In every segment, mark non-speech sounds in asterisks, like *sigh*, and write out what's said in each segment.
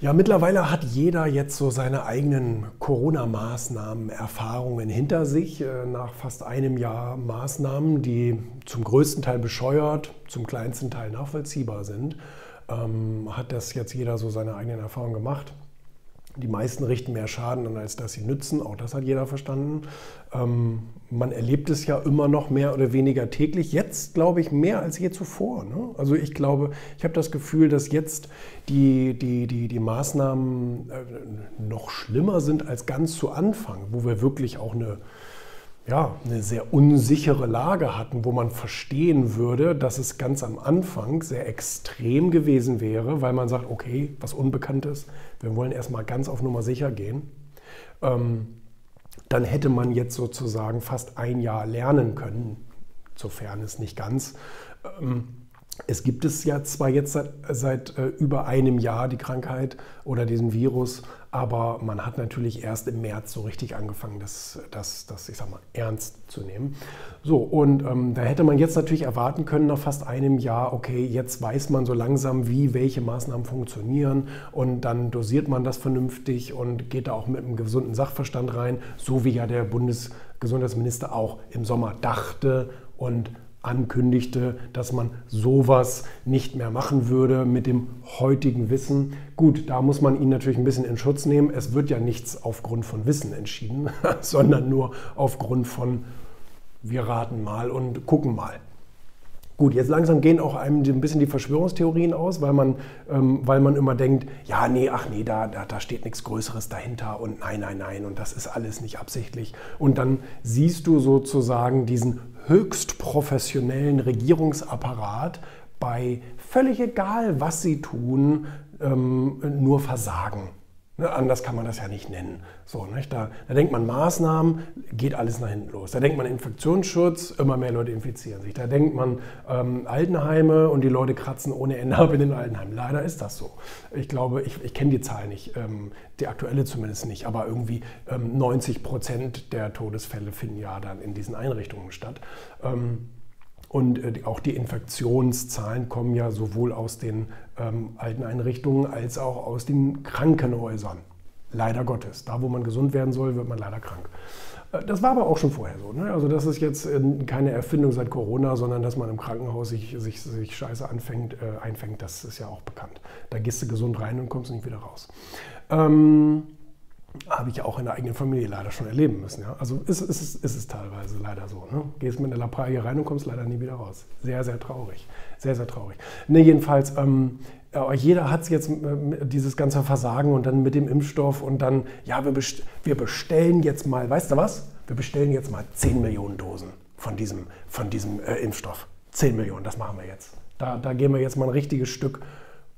Ja, mittlerweile hat jeder jetzt so seine eigenen Corona-Maßnahmen, Erfahrungen hinter sich. Äh, nach fast einem Jahr Maßnahmen, die zum größten Teil bescheuert, zum kleinsten Teil nachvollziehbar sind, ähm, hat das jetzt jeder so seine eigenen Erfahrungen gemacht. Die meisten richten mehr Schaden an, als dass sie nützen. Auch das hat jeder verstanden. Ähm, man erlebt es ja immer noch mehr oder weniger täglich. Jetzt glaube ich mehr als je zuvor. Ne? Also ich glaube, ich habe das Gefühl, dass jetzt die, die, die, die Maßnahmen äh, noch schlimmer sind als ganz zu Anfang, wo wir wirklich auch eine ja, eine sehr unsichere Lage hatten, wo man verstehen würde, dass es ganz am Anfang sehr extrem gewesen wäre, weil man sagt, okay, was Unbekanntes, wir wollen erstmal ganz auf Nummer sicher gehen. Ähm, dann hätte man jetzt sozusagen fast ein Jahr lernen können, sofern es nicht ganz. Ähm, es gibt es ja zwar jetzt seit, seit äh, über einem Jahr die Krankheit oder diesen Virus, aber man hat natürlich erst im März so richtig angefangen, das, das, das ich sag mal, ernst zu nehmen. So, und ähm, da hätte man jetzt natürlich erwarten können, nach fast einem Jahr, okay, jetzt weiß man so langsam, wie welche Maßnahmen funktionieren und dann dosiert man das vernünftig und geht da auch mit einem gesunden Sachverstand rein, so wie ja der Bundesgesundheitsminister auch im Sommer dachte und ankündigte, dass man sowas nicht mehr machen würde mit dem heutigen Wissen. Gut, da muss man ihn natürlich ein bisschen in Schutz nehmen. Es wird ja nichts aufgrund von Wissen entschieden, *laughs* sondern nur aufgrund von wir raten mal und gucken mal. Gut, jetzt langsam gehen auch einem ein bisschen die Verschwörungstheorien aus, weil man, ähm, weil man immer denkt, ja, nee, ach nee, da, da, da steht nichts Größeres dahinter und nein, nein, nein und das ist alles nicht absichtlich. Und dann siehst du sozusagen diesen höchst professionellen Regierungsapparat bei völlig egal, was sie tun, ähm, nur versagen. Ne, anders kann man das ja nicht nennen. So, nicht? Da, da, denkt man Maßnahmen, geht alles nach hinten los. Da denkt man Infektionsschutz, immer mehr Leute infizieren sich. Da denkt man ähm, Altenheime und die Leute kratzen ohne Ende ab in den Altenheimen. Leider ist das so. Ich glaube, ich, ich kenne die Zahl nicht, ähm, die aktuelle zumindest nicht, aber irgendwie ähm, 90 Prozent der Todesfälle finden ja dann in diesen Einrichtungen statt. Und äh, auch die Infektionszahlen kommen ja sowohl aus den ähm, alten Einrichtungen als auch aus den Krankenhäusern. Leider Gottes. Da, wo man gesund werden soll, wird man leider krank. Äh, das war aber auch schon vorher so. Ne? Also das ist jetzt äh, keine Erfindung seit Corona, sondern dass man im Krankenhaus sich, sich, sich Scheiße anfängt, einfängt, das ist ja auch bekannt. Da gehst du gesund rein und kommst nicht wieder raus. Ähm, habe ich auch in der eigenen Familie leider schon erleben müssen. Ja? Also ist, ist, ist, es teilweise leider so. Ne? Gehst mit einer Lappalie rein und kommst leider nie wieder raus. Sehr, sehr traurig. Sehr, sehr traurig. Ne, jedenfalls, ähm, jeder hat jetzt äh, dieses ganze Versagen und dann mit dem Impfstoff und dann, ja, wir, best wir bestellen jetzt mal, weißt du was? Wir bestellen jetzt mal 10 Millionen Dosen von diesem, von diesem äh, Impfstoff. 10 Millionen, das machen wir jetzt. Da, da gehen wir jetzt mal ein richtiges Stück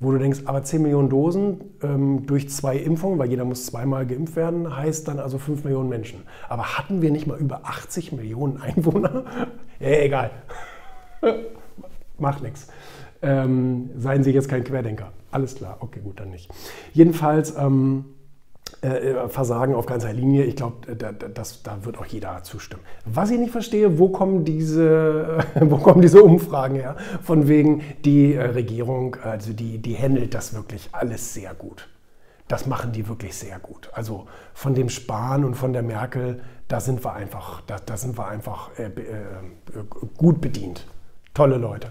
wo du denkst, aber 10 Millionen Dosen ähm, durch zwei Impfungen, weil jeder muss zweimal geimpft werden, heißt dann also 5 Millionen Menschen. Aber hatten wir nicht mal über 80 Millionen Einwohner? *laughs* ja, egal. *laughs* Macht nichts. Ähm, seien Sie jetzt kein Querdenker. Alles klar, okay, gut, dann nicht. Jedenfalls, ähm, äh, äh, Versagen auf ganzer Linie. Ich glaube, da, da wird auch jeder zustimmen. Was ich nicht verstehe, wo kommen diese, *laughs* wo kommen diese Umfragen her? Von wegen, die äh, Regierung, also die, die handelt das wirklich alles sehr gut. Das machen die wirklich sehr gut. Also von dem Spahn und von der Merkel, da sind wir einfach, da, da sind wir einfach äh, äh, gut bedient. Tolle Leute.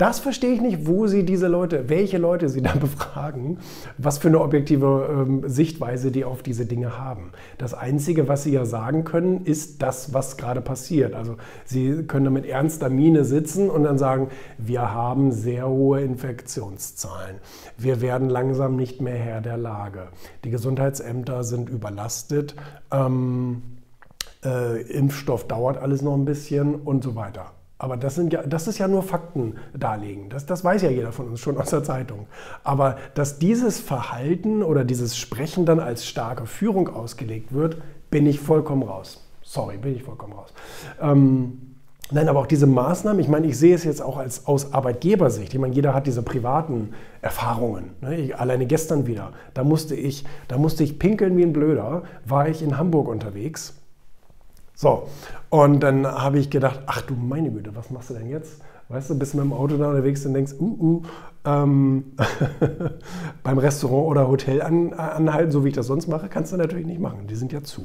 Das verstehe ich nicht, wo Sie diese Leute, welche Leute Sie da *laughs* befragen, was für eine objektive ähm, Sichtweise die auf diese Dinge haben. Das Einzige, was Sie ja sagen können, ist das, was gerade passiert. Also Sie können da mit ernster Miene sitzen und dann sagen, wir haben sehr hohe Infektionszahlen. Wir werden langsam nicht mehr Herr der Lage. Die Gesundheitsämter sind überlastet. Ähm, äh, Impfstoff dauert alles noch ein bisschen und so weiter. Aber das, sind ja, das ist ja nur Fakten darlegen. Das, das weiß ja jeder von uns schon aus der Zeitung. Aber dass dieses Verhalten oder dieses Sprechen dann als starke Führung ausgelegt wird, bin ich vollkommen raus. Sorry, bin ich vollkommen raus. Ähm, nein, aber auch diese Maßnahmen, ich meine, ich sehe es jetzt auch als, aus Arbeitgebersicht. Ich meine, jeder hat diese privaten Erfahrungen. Ne? Ich, alleine gestern wieder, da musste, ich, da musste ich pinkeln wie ein Blöder, war ich in Hamburg unterwegs so, und dann habe ich gedacht, ach du meine Güte, was machst du denn jetzt? Weißt du, bist mit dem Auto da unterwegs und denkst, uh, uh, ähm, *laughs* beim Restaurant oder Hotel an, anhalten, so wie ich das sonst mache, kannst du natürlich nicht machen. Die sind ja zu.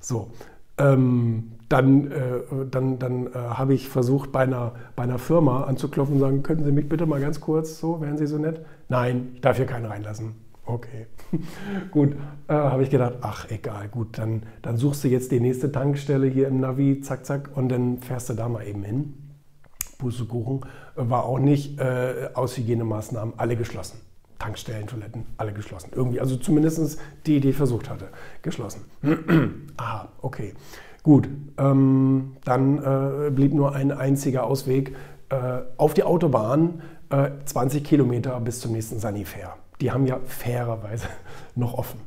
So. Ähm, dann, äh, dann, dann äh, habe ich versucht, bei einer, bei einer Firma anzuklopfen und sagen, könnten Sie mich bitte mal ganz kurz, so, wären Sie so nett? Nein, ich darf hier keinen reinlassen. Okay, *laughs* gut, äh, habe ich gedacht, ach egal, gut, dann, dann suchst du jetzt die nächste Tankstelle hier im Navi, zack, zack, und dann fährst du da mal eben hin. Pustekuchen war auch nicht äh, aus Hygienemaßnahmen alle geschlossen. Tankstellen, Toiletten, alle geschlossen. Irgendwie, also zumindest die, die versucht hatte, geschlossen. *clears throat* Aha, okay. Gut, ähm, dann äh, blieb nur ein einziger Ausweg äh, auf die Autobahn, äh, 20 Kilometer bis zum nächsten Sanifair. Die haben ja fairerweise *laughs* noch offen.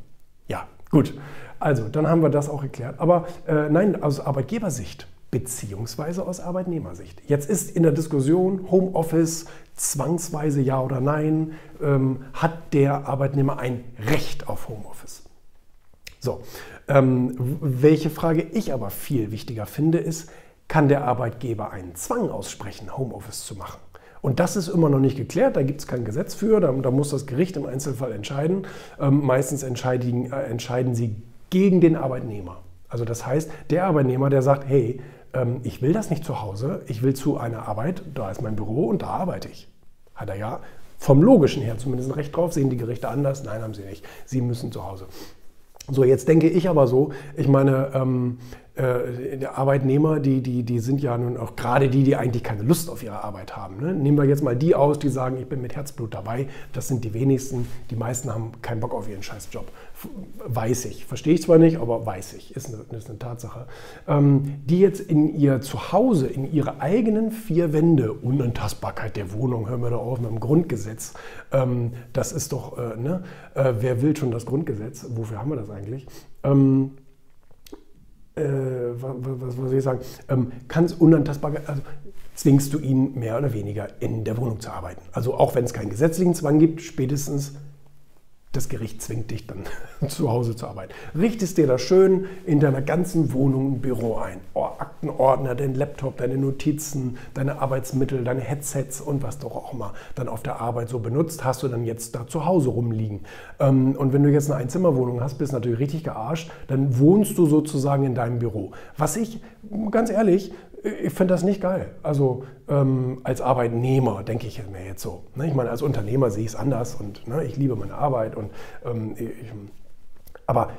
Ja, gut. Also, dann haben wir das auch erklärt. Aber äh, nein, aus Arbeitgebersicht beziehungsweise aus Arbeitnehmersicht. Jetzt ist in der Diskussion Homeoffice zwangsweise ja oder nein, ähm, hat der Arbeitnehmer ein Recht auf Homeoffice. So, ähm, welche Frage ich aber viel wichtiger finde, ist, kann der Arbeitgeber einen Zwang aussprechen, Homeoffice zu machen? Und das ist immer noch nicht geklärt, da gibt es kein Gesetz für, da, da, muss das Gericht im Einzelfall entscheiden. Ähm, meistens entscheiden, äh, entscheiden sie gegen den Arbeitnehmer. Also das heißt, der Arbeitnehmer, der sagt, hey, ähm, ich will das nicht zu Hause, ich will zu einer Arbeit, da ist mein Büro und da arbeite ich. Hat er ja vom Logischen her zumindest ein Recht drauf. Sehen die Gerichte anders? Nein, haben sie nicht. Sie müssen zu Hause. So, jetzt denke ich aber so, ich meine, ähm, äh, Arbeitnehmer, die, die, die sind ja nun auch gerade die, die eigentlich keine Lust auf ihre Arbeit haben. Ne? Nehmen wir jetzt mal die aus, die sagen, ich bin mit Herzblut dabei. Das sind die wenigsten. Die meisten haben keinen Bock auf ihren Scheißjob. Weiß ich. Verstehe ich zwar nicht, aber weiß ich. Ist eine, ist eine Tatsache. Ähm, die jetzt in ihr Zuhause, in ihre eigenen vier Wände, Unantastbarkeit der Wohnung, hören wir da auf mit dem Grundgesetz. Ähm, das ist doch, äh, ne? Äh, wer will schon das Grundgesetz? Wofür haben wir das eigentlich? Ähm, äh, was, was soll ich sagen, ähm, kann unantastbar, also zwingst du ihn mehr oder weniger in der Wohnung zu arbeiten. Also auch wenn es keinen gesetzlichen Zwang gibt, spätestens das Gericht zwingt dich dann *laughs* zu Hause zu arbeiten. Richtest dir da schön in deiner ganzen Wohnung ein Büro ein. Aktenordner, dein Laptop, deine Notizen, deine Arbeitsmittel, deine Headsets und was doch auch immer dann auf der Arbeit so benutzt, hast du dann jetzt da zu Hause rumliegen. Ähm, und wenn du jetzt eine Einzimmerwohnung hast, bist du natürlich richtig gearscht, dann wohnst du sozusagen in deinem Büro. Was ich, ganz ehrlich, ich finde das nicht geil. Also ähm, als Arbeitnehmer denke ich mir jetzt so. Ne? Ich meine, als Unternehmer sehe ich es anders und ne, ich liebe meine Arbeit. Und, ähm, ich, aber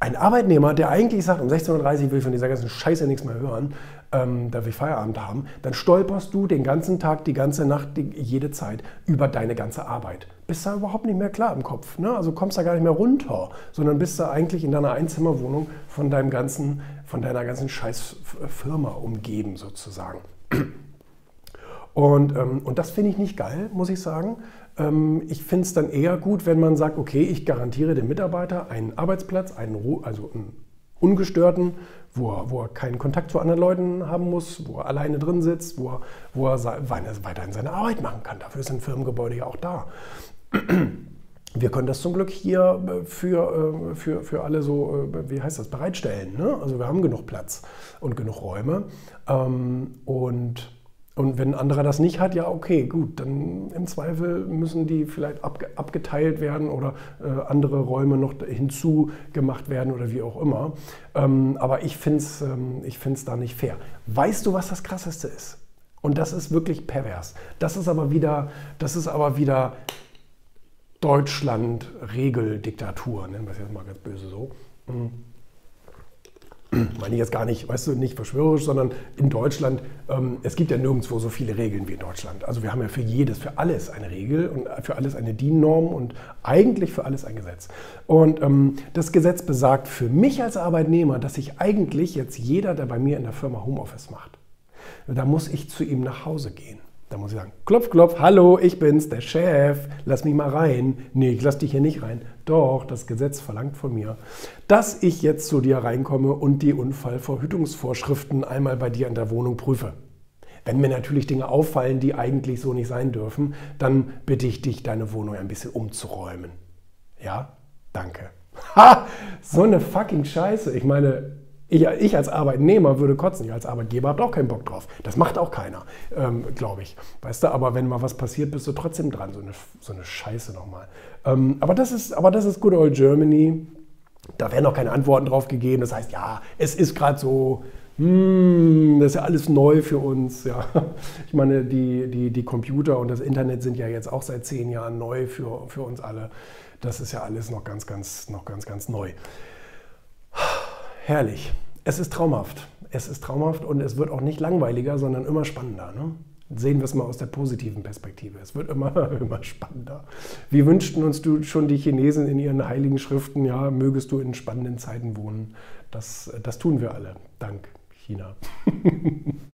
ein Arbeitnehmer, der eigentlich sagt, um 16.30 Uhr will ich von dieser ganzen Scheiße nichts mehr hören, ähm, da will ich Feierabend haben, dann stolperst du den ganzen Tag, die ganze Nacht, die, jede Zeit über deine ganze Arbeit. Bist da überhaupt nicht mehr klar im Kopf. Ne? Also kommst da gar nicht mehr runter, sondern bist da eigentlich in deiner Einzimmerwohnung von, deinem ganzen, von deiner ganzen Scheißfirma umgeben sozusagen. Und, ähm, und das finde ich nicht geil, muss ich sagen. Ähm, ich finde es dann eher gut, wenn man sagt, okay, ich garantiere dem Mitarbeiter einen Arbeitsplatz, einen, also einen ungestörten, wo er, wo er keinen Kontakt zu anderen Leuten haben muss, wo er alleine drin sitzt, wo er, wo er weiterhin seine Arbeit machen kann. Dafür ist ein Firmengebäude ja auch da. Wir können das zum Glück hier äh, für, äh, für, für alle so, äh, wie heißt das, bereitstellen. Ne? Also wir haben genug Platz und genug Räume. Ähm, und und wenn ein anderer das nicht hat, ja, okay, gut, dann im Zweifel müssen die vielleicht abge abgeteilt werden oder äh, andere Räume noch hinzugemacht werden oder wie auch immer. Ähm, aber ich finde es ähm, da nicht fair. Weißt du, was das Krasseste ist? Und das ist wirklich pervers. Das ist aber wieder, das ist aber wieder Deutschland-Regeldiktatur, nennen wir es jetzt mal ganz böse so. Mhm meine ich jetzt gar nicht, weißt du, nicht verschwörerisch, sondern in Deutschland, ähm, es gibt ja nirgendwo so viele Regeln wie in Deutschland. Also wir haben ja für jedes, für alles eine Regel und für alles eine DIN-Norm und eigentlich für alles ein Gesetz. Und ähm, das Gesetz besagt für mich als Arbeitnehmer, dass ich eigentlich jetzt jeder, der bei mir in der Firma Homeoffice macht, da muss ich zu ihm nach Hause gehen. Da muss ich sagen, klopf, klopf, hallo, ich bin's, der Chef, lass mich mal rein. Nee, ich lass dich hier nicht rein. Doch, das Gesetz verlangt von mir, dass ich jetzt zu dir reinkomme und die Unfallverhütungsvorschriften einmal bei dir in der Wohnung prüfe. Wenn mir natürlich Dinge auffallen, die eigentlich so nicht sein dürfen, dann bitte ich dich, deine Wohnung ein bisschen umzuräumen. Ja? Danke. *laughs* Ha! So eine fucking Scheiße. Ich meine, Ich, ich, als Arbeitnehmer würde kotzen, ich als Arbeitgeber habe auch keinen Bock drauf. Das macht auch keiner, ähm, glaube ich. Weißt du, aber wenn mal was passiert, bist du trotzdem dran. So eine, so eine Scheiße nochmal. Ähm, aber, das ist, aber das ist good old Germany. Da werden auch keine Antworten drauf gegeben. Das heißt, ja, es ist gerade so, hm, das ist ja alles neu für uns. Ja. *laughs* Ich meine, die, die, die Computer und das Internet sind ja jetzt auch seit zehn Jahren neu für, für uns alle. Das ist ja alles noch ganz, ganz, noch ganz, ganz neu. Herrlich. Es ist traumhaft. Es ist traumhaft und es wird auch nicht langweiliger, sondern immer spannender. Ne? Sehen wir es mal aus der positiven Perspektive. Es wird immer, *laughs* immer spannender. Wir wünschten uns du schon die Chinesen in ihren heiligen Schriften, ja, mögest du in spannenden Zeiten wohnen. Das, das tun wir alle. Dank China. *laughs*